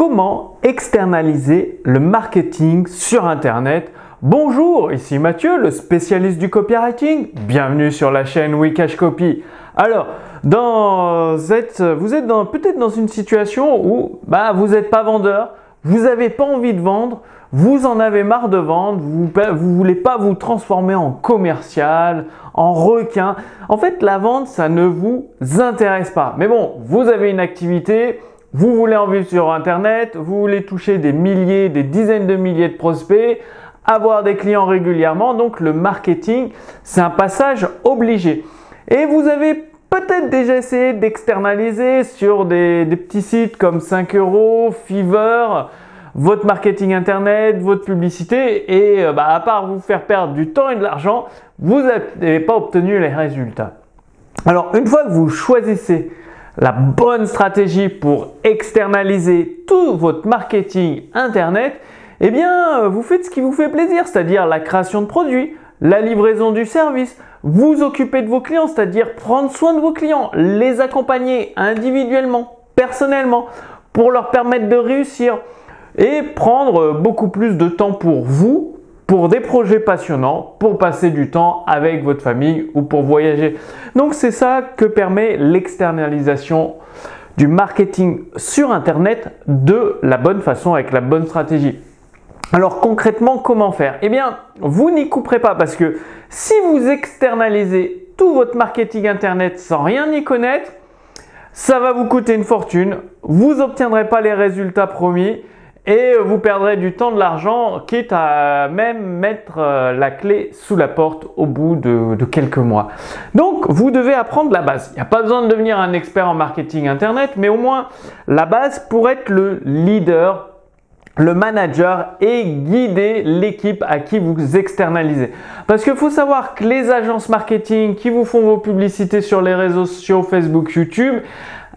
comment externaliser le marketing sur Internet Bonjour, ici Mathieu, le spécialiste du copywriting. Bienvenue sur la chaîne Wikash Copy. Alors, dans vous êtes peut-être dans une situation où bah, vous n'êtes pas vendeur, vous n'avez pas envie de vendre, vous en avez marre de vendre, vous ne voulez pas vous transformer en commercial, en requin. En fait, la vente, ça ne vous intéresse pas. Mais bon, vous avez une activité, vous voulez en vivre sur Internet, vous voulez toucher des milliers, des dizaines de milliers de prospects, avoir des clients régulièrement. Donc le marketing, c'est un passage obligé. Et vous avez peut-être déjà essayé d'externaliser sur des, petits sites comme 5 euros, Fiverr, votre marketing internet, votre publicité, et euh, bah, à part vous faire perdre du temps et de l'argent, vous n'avez pas obtenu les résultats. Alors une fois que vous choisissez la bonne stratégie pour externaliser tout votre marketing Internet, eh bien, vous faites ce qui vous fait plaisir, c'est-à-dire la création de produits, la livraison du service, vous occuper de vos clients, c'est-à-dire prendre soin de vos clients, les accompagner individuellement, personnellement, pour leur permettre de réussir et prendre beaucoup plus de temps pour vous pour des projets passionnants, pour passer du temps avec votre famille ou pour voyager. Donc c'est ça que permet l'externalisation du marketing sur Internet de la bonne façon avec la bonne stratégie. Alors concrètement, comment faire? Eh bien, vous n'y couperez pas parce que si vous externalisez tout votre marketing Internet sans rien y connaître, ça va vous coûter une fortune, vous n'obtiendrez pas les résultats promis et vous perdrez du temps, de l'argent, quitte à même mettre euh, la clé sous la porte au bout de, quelques mois. Donc, vous devez apprendre la base. Il n'y a pas besoin de devenir un expert en marketing Internet, mais au moins la base pour être le leader le manager et guider l'équipe à qui vous externalisez. Parce qu'il faut savoir que les agences marketing qui vous font vos publicités sur les réseaux sociaux, Facebook, YouTube,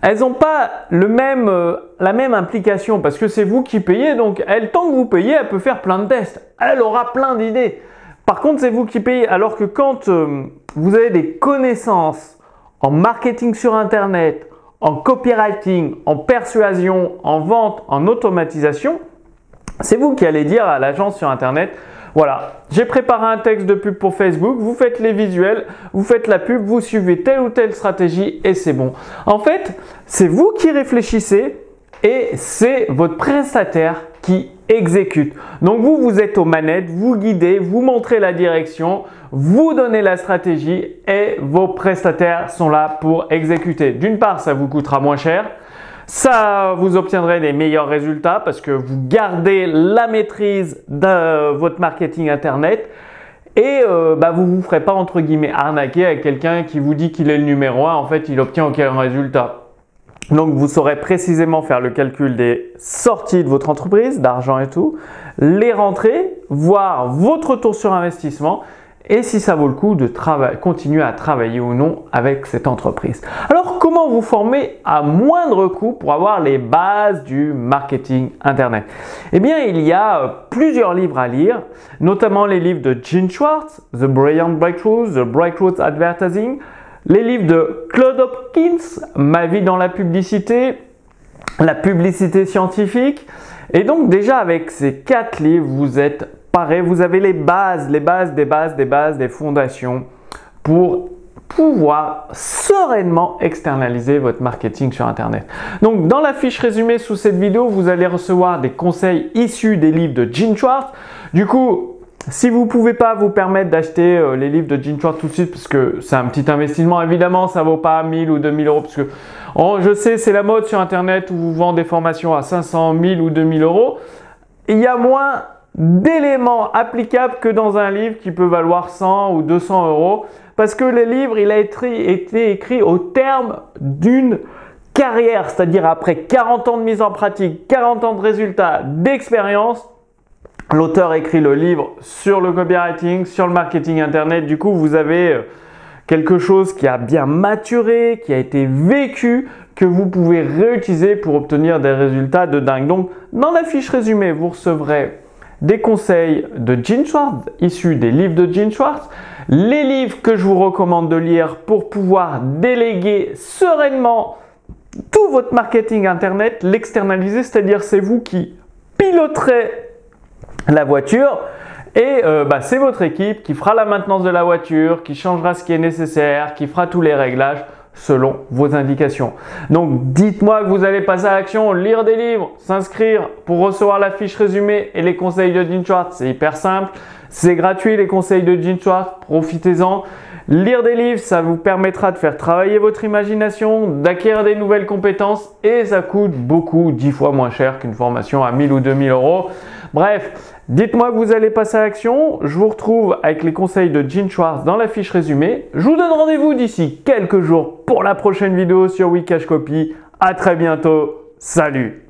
elles n'ont pas euh, la même implication parce que c'est vous qui payez. Donc, elle, tant que vous payez, elle peut faire plein de tests. Elle aura plein d'idées. Par contre, c'est vous qui payez. Alors que quand euh, vous avez des connaissances en marketing sur Internet, en copywriting, en persuasion, en vente, en automatisation, c'est vous qui allez dire à l'agence sur Internet, voilà, j'ai préparé un texte de pub pour Facebook, vous faites les visuels, vous faites la pub, vous suivez telle ou telle stratégie et c'est bon. En fait, c'est vous qui réfléchissez et c'est votre prestataire qui exécute. Donc vous, vous êtes aux manettes, vous guidez, vous montrez la direction, vous donnez la stratégie et vos prestataires sont là pour exécuter. D'une part, ça vous coûtera moins cher. Ça, vous obtiendrez les meilleurs résultats parce que vous gardez la maîtrise de votre marketing internet et euh, bah, vous ne vous ferez pas entre guillemets arnaquer avec quelqu'un qui vous dit qu'il est le numéro 1, en fait il obtient aucun résultat. Donc vous saurez précisément faire le calcul des sorties de votre entreprise, d'argent et tout, les rentrées, voir votre retour sur investissement et si ça vaut le coup de continuer à travailler ou non avec cette entreprise. Alors comment vous former à moindre coût pour avoir les bases du marketing Internet? Eh bien il y a euh, plusieurs livres à lire, notamment les livres de Gene Schwartz, The Brilliant Breakthroughs, The Breakthroughs Advertising, les livres de Claude Hopkins, Ma vie dans la publicité, la publicité scientifique. Et donc déjà avec ces quatre livres, vous êtes pareil, vous avez les bases, les bases des bases des bases des fondations pour pouvoir sereinement externaliser votre marketing sur Internet. Donc dans la fiche résumée sous cette vidéo, vous allez recevoir des conseils issus des livres de Gene Schwartz. Du coup, si vous ne pouvez pas vous permettre d'acheter euh, les livres de Gene Schwartz tout de suite, parce que c'est un petit investissement, évidemment, ça ne vaut pas 1000 ou 2000 euros, parce que oh, je sais, c'est la mode sur Internet où vous vendez des formations à 500, 1000 ou 2000 euros. Il y a moins d'éléments applicables que dans un livre qui peut valoir 100 ou 200 euros, parce que le livre, il a été écrit au terme d'une carrière, c'est-à-dire après 40 ans de mise en pratique, 40 ans de résultats, d'expérience, L'auteur écrit le livre sur le copywriting, sur le marketing internet. Du coup, vous avez euh, quelque chose qui a bien maturé, qui a été vécu, que vous pouvez réutiliser pour obtenir des résultats de dingue. Donc, dans la fiche résumée, vous recevrez des conseils de Gene Schwartz, issus des livres de Gene Schwartz, les livres que je vous recommande de lire pour pouvoir déléguer sereinement tout votre marketing internet, l'externaliser, c'est-à-dire c'est vous qui piloterez la voiture et euh, bah, c'est votre équipe qui fera la maintenance de la voiture, qui changera ce qui est nécessaire, qui fera tous les réglages selon vos indications. Donc dites-moi que vous allez passer à l'action, lire des livres, s'inscrire pour recevoir la fiche résumée et les conseils de Gene Schwartz. C'est hyper simple, c'est gratuit les conseils de Gene Schwartz, profitez-en. Lire des livres, ça vous permettra de faire travailler votre imagination, d'acquérir des nouvelles compétences et ça coûte beaucoup, dix fois moins cher qu'une formation à 1000 ou 2000 euros. Bref, dites-moi que vous allez passer à l'action. Je vous retrouve avec les conseils de Gene Schwartz dans la fiche résumée. Je vous donne rendez-vous d'ici quelques jours pour la prochaine vidéo sur Wikash Copy. À très bientôt. Salut